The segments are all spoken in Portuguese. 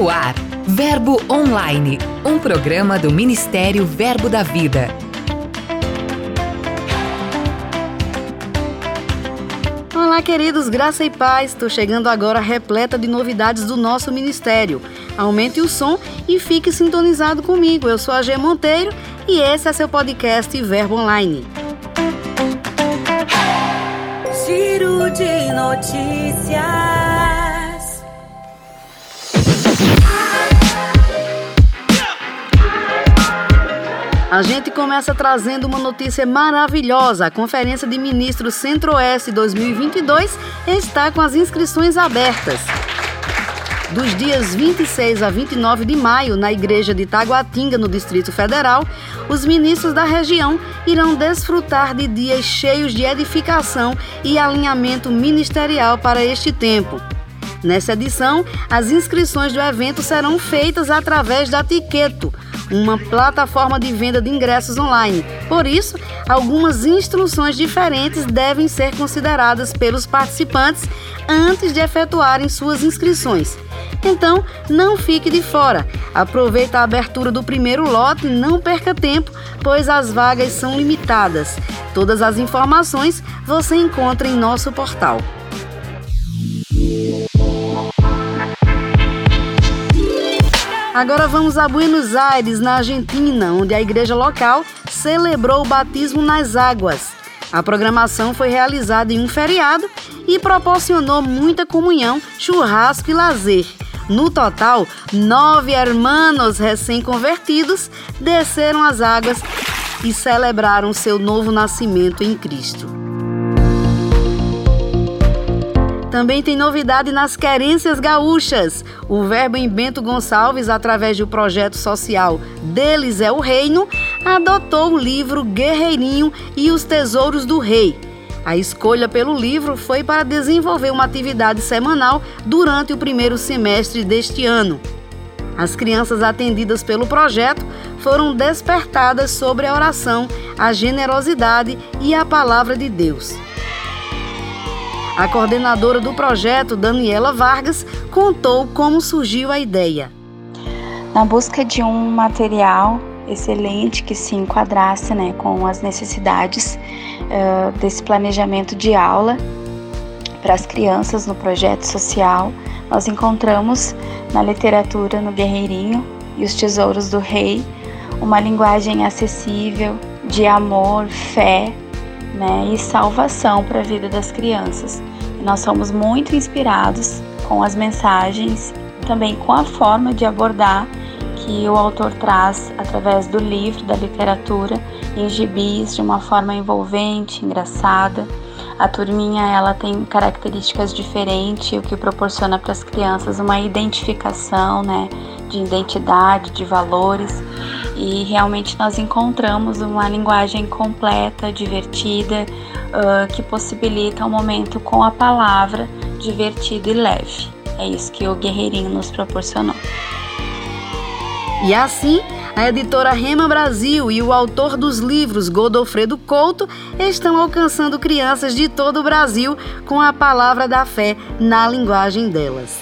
No ar, Verbo Online, um programa do Ministério Verbo da Vida. Olá, queridos, graça e paz. Estou chegando agora repleta de novidades do nosso ministério. Aumente o som e fique sintonizado comigo. Eu sou a G Monteiro e esse é seu podcast Verbo Online. Giro de notícias. A gente começa trazendo uma notícia maravilhosa. A Conferência de Ministros Centro-Oeste 2022 está com as inscrições abertas. Dos dias 26 a 29 de maio, na Igreja de Taguatinga, no Distrito Federal, os ministros da região irão desfrutar de dias cheios de edificação e alinhamento ministerial para este tempo. Nessa edição, as inscrições do evento serão feitas através da Tiqueto, uma plataforma de venda de ingressos online. Por isso, algumas instruções diferentes devem ser consideradas pelos participantes antes de efetuarem suas inscrições. Então, não fique de fora. Aproveite a abertura do primeiro lote e não perca tempo, pois as vagas são limitadas. Todas as informações você encontra em nosso portal. Agora vamos a Buenos Aires, na Argentina, onde a igreja local celebrou o batismo nas águas. A programação foi realizada em um feriado e proporcionou muita comunhão, churrasco e lazer. No total, nove hermanos recém-convertidos desceram as águas e celebraram seu novo nascimento em Cristo. Também tem novidade nas querências gaúchas. O verbo em Bento Gonçalves, através do projeto social Deles é o Reino, adotou o livro Guerreirinho e os Tesouros do Rei. A escolha pelo livro foi para desenvolver uma atividade semanal durante o primeiro semestre deste ano. As crianças atendidas pelo projeto foram despertadas sobre a oração, a generosidade e a palavra de Deus. A coordenadora do projeto, Daniela Vargas, contou como surgiu a ideia. Na busca de um material excelente que se enquadrasse né, com as necessidades uh, desse planejamento de aula para as crianças no projeto social, nós encontramos na literatura no Guerreirinho e os Tesouros do Rei uma linguagem acessível de amor, fé né, e salvação para a vida das crianças. E nós somos muito inspirados com as mensagens, também com a forma de abordar que o autor traz através do livro, da literatura, em gibis, de uma forma envolvente, engraçada. A turminha ela tem características diferentes, o que proporciona para as crianças uma identificação, né, de identidade, de valores e realmente nós encontramos uma linguagem completa, divertida, uh, que possibilita um momento com a palavra divertido e leve. É isso que o Guerreirinho nos proporcionou. E assim, a editora Rema Brasil e o autor dos livros Godofredo Couto estão alcançando crianças de todo o Brasil com a palavra da fé na linguagem delas.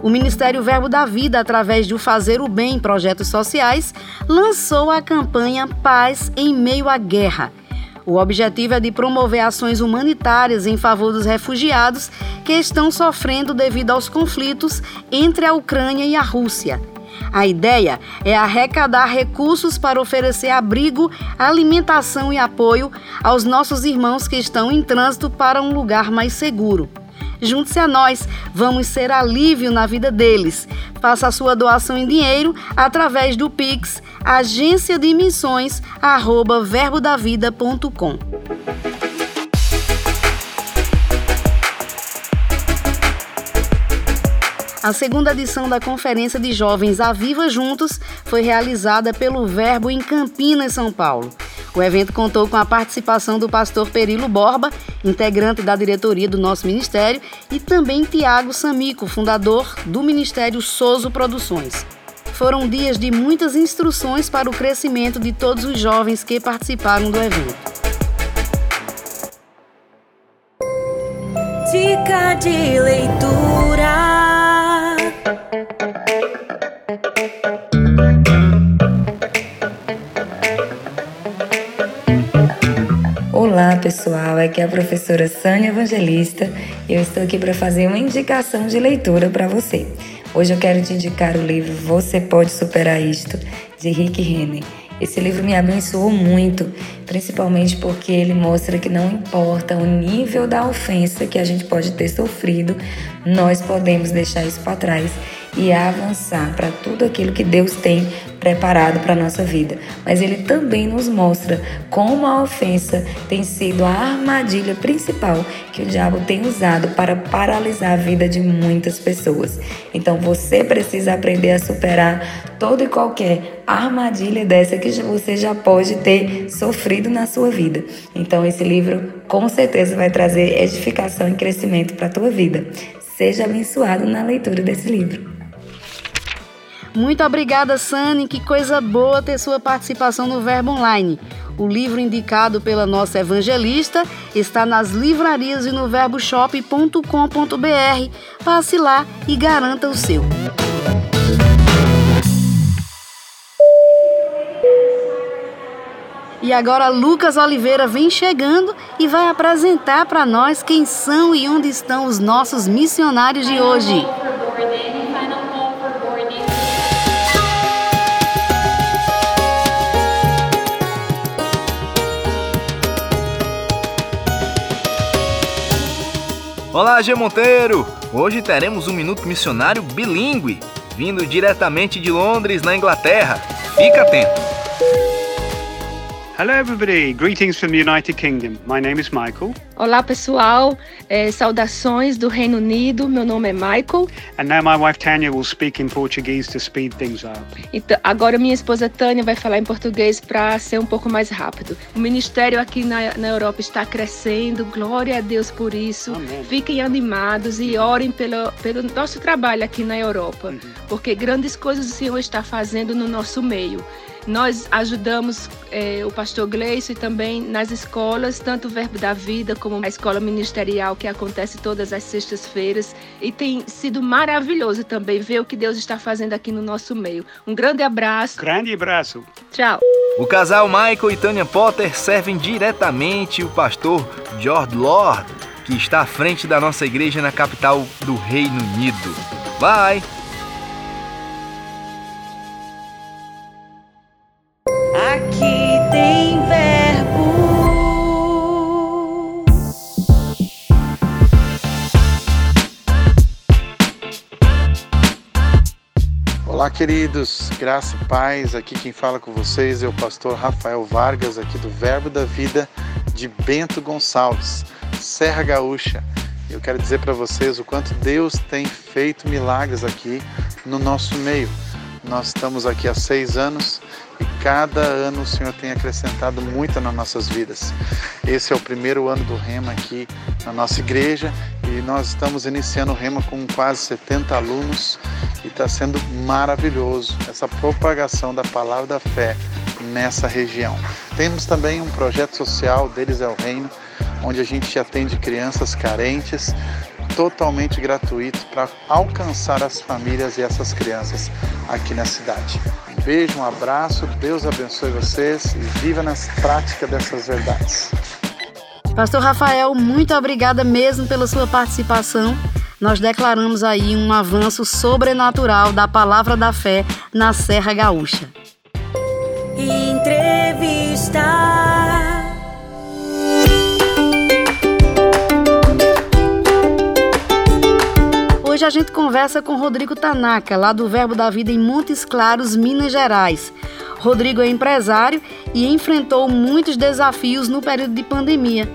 O Ministério Verbo da Vida, através do Fazer o Bem Projetos Sociais, lançou a campanha Paz em Meio à Guerra. O objetivo é de promover ações humanitárias em favor dos refugiados que estão sofrendo devido aos conflitos entre a Ucrânia e a Rússia. A ideia é arrecadar recursos para oferecer abrigo, alimentação e apoio aos nossos irmãos que estão em trânsito para um lugar mais seguro. Junte-se a nós, vamos ser alívio na vida deles. Faça a sua doação em dinheiro através do Pix agência de missões arroba verbodavida.com. A segunda edição da Conferência de Jovens A Viva Juntos foi realizada pelo Verbo em Campinas, São Paulo. O evento contou com a participação do pastor Perilo Borba, integrante da diretoria do nosso ministério, e também Tiago Samico, fundador do Ministério Soso Produções. Foram dias de muitas instruções para o crescimento de todos os jovens que participaram do evento. Dica de leitura. Olá pessoal, aqui é a professora Sânia Evangelista e eu estou aqui para fazer uma indicação de leitura para você. Hoje eu quero te indicar o livro Você Pode Superar Isto, de Rick Renner. Esse livro me abençoou muito, principalmente porque ele mostra que não importa o nível da ofensa que a gente pode ter sofrido, nós podemos deixar isso para trás e avançar para tudo aquilo que Deus tem preparado para a nossa vida. Mas ele também nos mostra como a ofensa tem sido a armadilha principal que o diabo tem usado para paralisar a vida de muitas pessoas. Então você precisa aprender a superar toda e qualquer armadilha dessa que você já pode ter sofrido na sua vida. Então esse livro com certeza vai trazer edificação e crescimento para a tua vida. Seja abençoado na leitura desse livro. Muito obrigada, Sani. Que coisa boa ter sua participação no Verbo Online. O livro indicado pela nossa evangelista está nas livrarias e no verboshop.com.br. Passe lá e garanta o seu. E agora Lucas Oliveira vem chegando e vai apresentar para nós quem são e onde estão os nossos missionários de hoje. Olá, G Monteiro! Hoje teremos um minuto missionário bilíngue, vindo diretamente de Londres, na Inglaterra. Fica atento! Hello, everybody. Greetings from the United Kingdom. My name is Michael. Olá, pessoal. É, saudações do Reino Unido. Meu nome é Michael. And now my wife Tanya will speak in Portuguese to speed things up. Então, agora minha esposa Tânia vai falar em português para ser um pouco mais rápido. O ministério aqui na, na Europa está crescendo. Glória a Deus por isso. Amém. Fiquem animados e orem pelo, pelo nosso trabalho aqui na Europa, Uhum. porque grandes coisas o Senhor está fazendo no nosso meio. Nós ajudamos eh, o pastor Gleison e também nas escolas, tanto o Verbo da Vida como a escola ministerial que acontece todas as sextas-feiras. E tem sido maravilhoso também ver o que Deus está fazendo aqui no nosso meio. Um grande abraço. Grande abraço. Tchau. O casal Michael e Tanya Potter servem diretamente o pastor George Lord, que está à frente da nossa igreja na capital do Reino Unido. Vai! Olá, queridos, graça e paz. Aqui quem fala com vocês é o pastor Rafael Vargas, aqui do Verbo da Vida de Bento Gonçalves, Serra Gaúcha. Eu quero dizer para vocês o quanto Deus tem feito milagres aqui no nosso meio. Nós estamos aqui há seis anos e cada ano o Senhor tem acrescentado muito nas nossas vidas. Esse é o primeiro ano do Rema aqui na nossa igreja e nós estamos iniciando o Rema com quase 70 alunos e está sendo maravilhoso essa propagação da palavra da fé nessa região. Temos também um projeto social, deles é o Reino, onde a gente atende crianças carentes, totalmente gratuito para alcançar as famílias e essas crianças aqui na cidade. Um beijo, um abraço, Deus abençoe vocês e viva nas práticas dessas verdades. Pastor Rafael, muito obrigada mesmo pela sua participação. Nós declaramos aí um avanço sobrenatural da palavra da fé na Serra Gaúcha. Entrevista. Hoje a gente conversa com Rodrigo Tanaka, lá do Verbo da Vida em Montes Claros, Minas Gerais. Rodrigo é empresário e enfrentou muitos desafios no período de pandemia.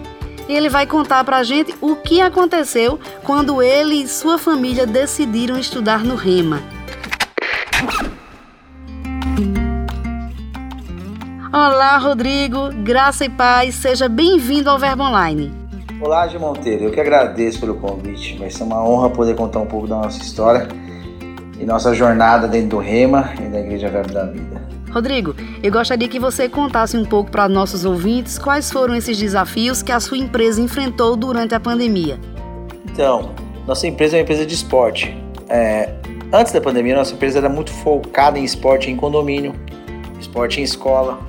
Ele vai contar pra gente o que aconteceu quando ele e sua família decidiram estudar no Rema. Olá, Rodrigo, graça e paz, seja bem-vindo ao Verbo Online. Olá, Gil Monteiro. Eu que agradeço pelo convite. Vai ser uma honra poder contar um pouco da nossa história e nossa jornada dentro do Rema e da Igreja Verbo da Vida. Rodrigo, eu gostaria que você contasse um pouco para nossos ouvintes quais foram esses desafios que a sua empresa enfrentou durante a pandemia. Então, nossa empresa é uma empresa de esporte. É, antes da pandemia, nossa empresa era muito focada em esporte em condomínio, esporte em escola,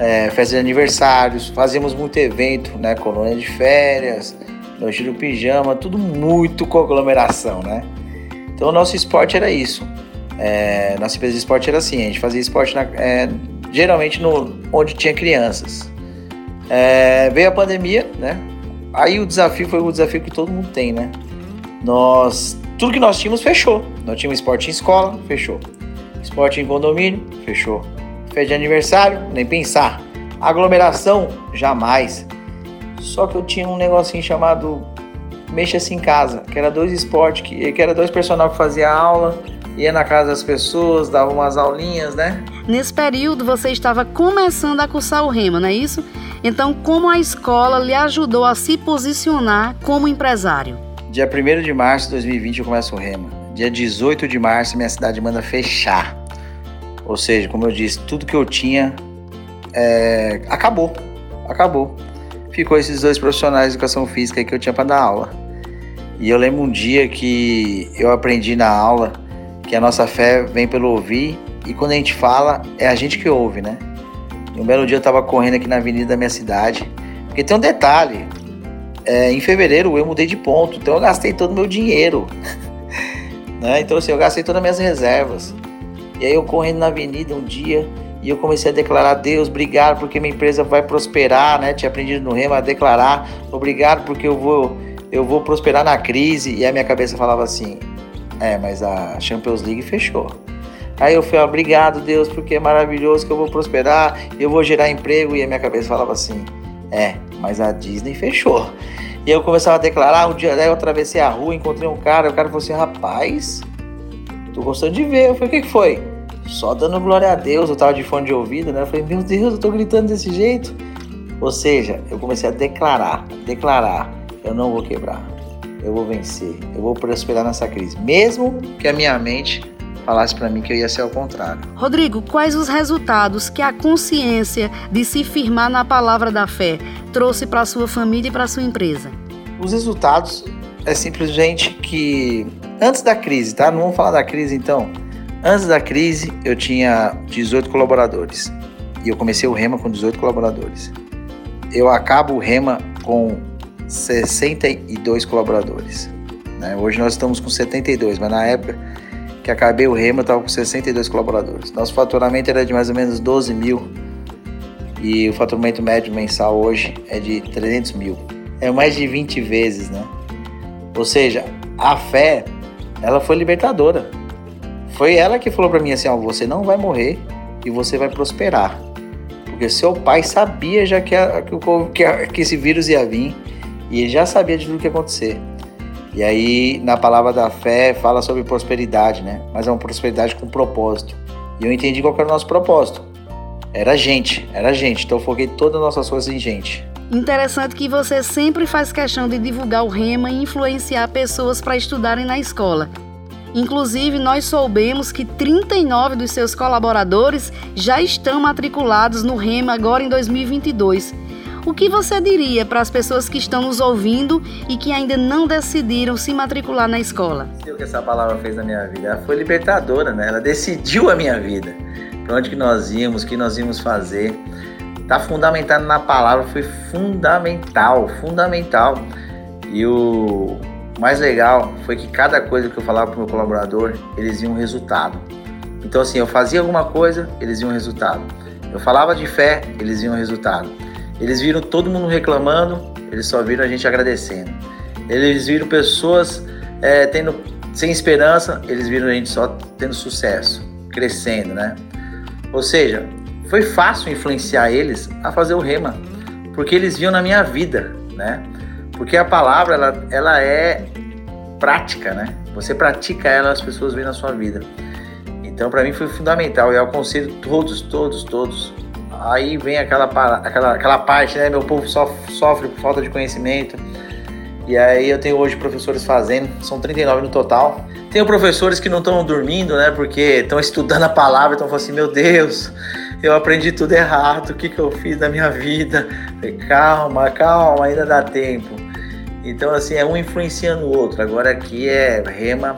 é, festa de aniversários, fazíamos muito evento, né? Colônia de férias, noite do pijama, tudo muito com aglomeração, né? Então o nosso esporte era isso. É, nossa empresa de esporte era assim, a gente fazia esporte na, é, geralmente no, onde tinha crianças. É, veio a pandemia, né? Aí o desafio foi o desafio que todo mundo tem, né? Nós, tudo que nós tínhamos fechou. Nós tínhamos esporte em escola, fechou. Esporte em condomínio, fechou. Festa de aniversário, nem pensar. Aglomeração, jamais. Só que eu tinha um negocinho chamado Mexa-se em Casa, que era dois esportes, que, que era dois personagens que fazia aula, ia na casa das pessoas, dava umas aulinhas, né? Nesse período você estava começando a cursar o remo, não é isso? Então, como a escola lhe ajudou a se posicionar como empresário? Dia 1 de março de 2020 eu começo o remo. Dia 18 de março minha cidade manda fechar. Ou seja, como eu disse, tudo que eu tinha é, acabou. Acabou. Ficou esses dois profissionais de educação física que eu tinha para dar aula. E eu lembro um dia que eu aprendi na aula que a nossa fé vem pelo ouvir e quando a gente fala, é a gente que ouve, né? E um belo dia eu estava correndo aqui na avenida da minha cidade, porque tem um detalhe: é, em fevereiro eu mudei de ponto, então eu gastei todo o meu dinheiro. né? Então, assim, eu gastei todas as minhas reservas. E aí eu correndo na avenida um dia e eu comecei a declarar: Deus, obrigado porque minha empresa vai prosperar, né? Tinha aprendido no Rema a declarar: obrigado porque eu vou, eu vou prosperar na crise. E a minha cabeça falava assim: é, mas a Champions League fechou. Aí eu falei, obrigado Deus, porque é maravilhoso que eu vou prosperar, eu vou gerar emprego. E a minha cabeça falava assim, é, mas a Disney fechou. E eu começava a declarar, um dia daí eu atravessei a rua, encontrei um cara, o cara falou assim, rapaz, tô gostando de ver. Eu falei, o que, que foi? Só dando glória a Deus, eu tava de fone de ouvido, né? Eu falei, meu Deus, eu tô gritando desse jeito. Ou seja, eu comecei a declarar, declarar, eu não vou quebrar, eu vou vencer, eu vou prosperar nessa crise, mesmo que a minha mente falasse para mim que eu ia ser ao contrário. Rodrigo, quais os resultados que a consciência de se firmar na palavra da fé trouxe para sua família e para sua empresa? Os resultados é simplesmente que antes da crise, tá? Não vamos falar da crise então. Antes da crise, eu tinha 18 colaboradores e eu comecei o Rema com 18 colaboradores. Eu acabo o Rema com 62 colaboradores. Né? Hoje nós estamos com 72, mas na época que acabei o Rema, eu estava com 62 colaboradores. Nosso faturamento era de mais ou menos 12 mil e o faturamento médio mensal hoje é de 300 mil. É mais de 20 vezes, né? Ou seja, a fé, ela foi libertadora. Foi ela que falou para mim assim: ó, você não vai morrer e você vai prosperar. Porque seu pai sabia já que, a, que, que, que esse vírus ia vir e ele já sabia de tudo que ia acontecer. E aí, na palavra da fé, fala sobre prosperidade, né? Mas é uma prosperidade com propósito. E eu entendi qual era o nosso propósito. Era gente, era gente. Então eu foquei todas as nossas coisas em gente. Interessante que você sempre faz questão de divulgar o rema e influenciar pessoas para estudarem na escola. Inclusive, nós soubemos que 39 dos seus colaboradores já estão matriculados no REMA agora em 2022. O que você diria para as pessoas que estão nos ouvindo e que ainda não decidiram se matricular na escola? O que essa palavra fez na minha vida? Ela foi libertadora, né? Ela decidiu a minha vida. Para onde que nós íamos, o que nós íamos fazer. Tá fundamentado na palavra, foi fundamental, fundamental. E o mais legal foi que cada coisa que eu falava para o meu colaborador, eles iam um resultado. Então assim, eu fazia alguma coisa, eles iam um resultado. Eu falava de fé, eles iam um resultado. Eles viram todo mundo reclamando, eles só viram a gente agradecendo. Eles viram pessoas é, tendo sem esperança, eles viram a gente só tendo sucesso, crescendo, né? Ou seja, foi fácil influenciar eles a fazer o rema, porque eles viam na minha vida, né? Porque a palavra ela, ela é prática, né? Você pratica ela, as pessoas veem na sua vida. Então, para mim foi fundamental e eu aconselho todos, todos, todos Aí vem aquela, aquela, aquela parte, né? Meu povo sofre, sofre por falta de conhecimento. E aí eu tenho hoje professores fazendo, são 39 no total. Tenho professores que não estão dormindo, né? Porque estão estudando a palavra, estão falando assim, meu Deus, eu aprendi tudo errado, o que, que eu fiz na minha vida? Falei, calma, calma, ainda dá tempo. Então, assim, é um influenciando o outro. Agora aqui é rema,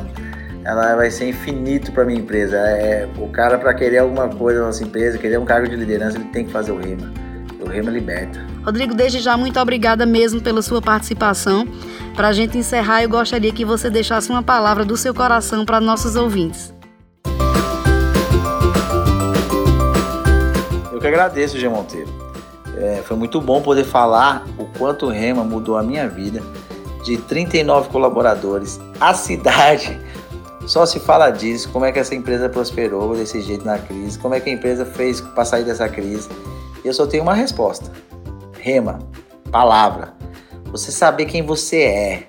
ela vai ser infinito para minha empresa. É, o cara, para querer alguma coisa na nossa empresa, querer um cargo de liderança, ele tem que fazer o rema. O rema liberta. Rodrigo, desde já, muito obrigada mesmo pela sua participação. Para a gente encerrar, eu gostaria que você deixasse uma palavra do seu coração para nossos ouvintes. Eu que agradeço, G. Monteiro. É, foi muito bom poder falar o quanto o Rema mudou a minha vida. De 39 colaboradores, a cidade só se fala disso, como é que essa empresa prosperou desse jeito na crise, como é que a empresa fez para sair dessa crise. Eu só tenho uma resposta. Rema, palavra. Você saber quem você é,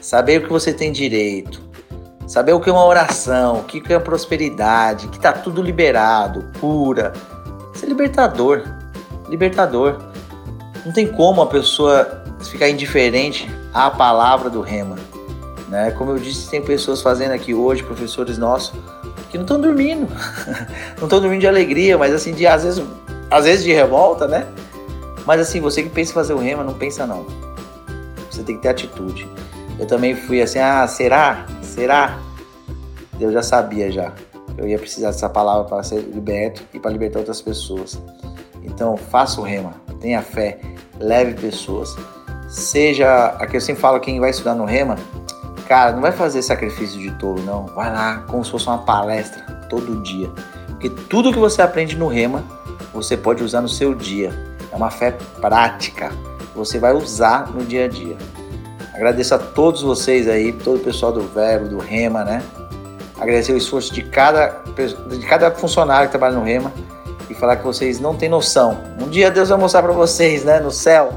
saber o que você tem direito, saber o que é uma oração, o que é prosperidade, que tá tudo liberado, cura. Isso é libertador. Libertador. Não tem como a pessoa ficar indiferente à palavra do Rema. Né? Como eu disse, tem pessoas fazendo aqui hoje, professores nossos, que não estão dormindo. não estão dormindo de alegria, mas assim, de, às, vezes, às vezes de revolta, né? Mas assim, você que pensa em fazer o rema, não pensa não. Você tem que ter atitude. Eu também fui assim, ah, será? Será? Eu já sabia já. Eu ia precisar dessa palavra para ser liberto e para libertar outras pessoas. Então, faça o rema, tenha fé, leve pessoas. Seja, aqui eu sempre falo, quem vai estudar no rema, Cara, não vai fazer sacrifício de tolo, não. Vai lá como se fosse uma palestra todo dia. Porque tudo que você aprende no Rema, você pode usar no seu dia. É uma fé prática. Você vai usar no dia a dia. Agradeço a todos vocês aí, todo o pessoal do Verbo, do Rema, né? Agradecer o esforço de cada, de cada funcionário que trabalha no Rema e falar que vocês não têm noção. Um dia Deus vai mostrar para vocês, né, no céu,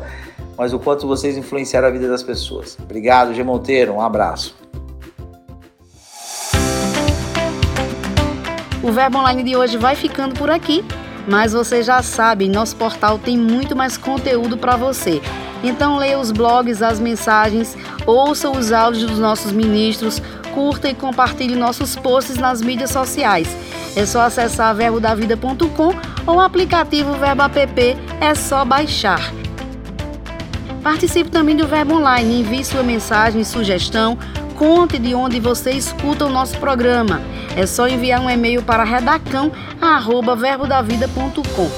mas o quanto vocês influenciaram a vida das pessoas. Obrigado, G. Monteiro, um abraço. O Verbo Online de hoje vai ficando por aqui, mas você já sabe, nosso portal tem muito mais conteúdo para você. Então leia os blogs, as mensagens, ouça os áudios dos nossos ministros, curta e compartilhe nossos posts nas mídias sociais. É só acessar verbodavida.com ou o aplicativo Verbo App, é só baixar. Participe também do Verbo Online, envie sua mensagem, sugestão, conte de onde você escuta o nosso programa. É só enviar um e-mail para redacão@verbodavida.com.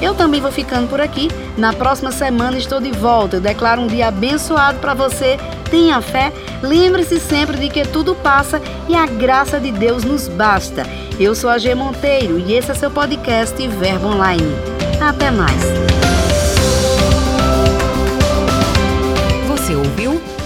Eu também vou ficando por aqui. Na próxima semana estou de volta. Eu declaro um dia abençoado para você. Tenha fé. Lembre-se sempre de que tudo passa e a graça de Deus nos basta. Eu sou a G Monteiro e esse é seu podcast Verbo Online. Até mais.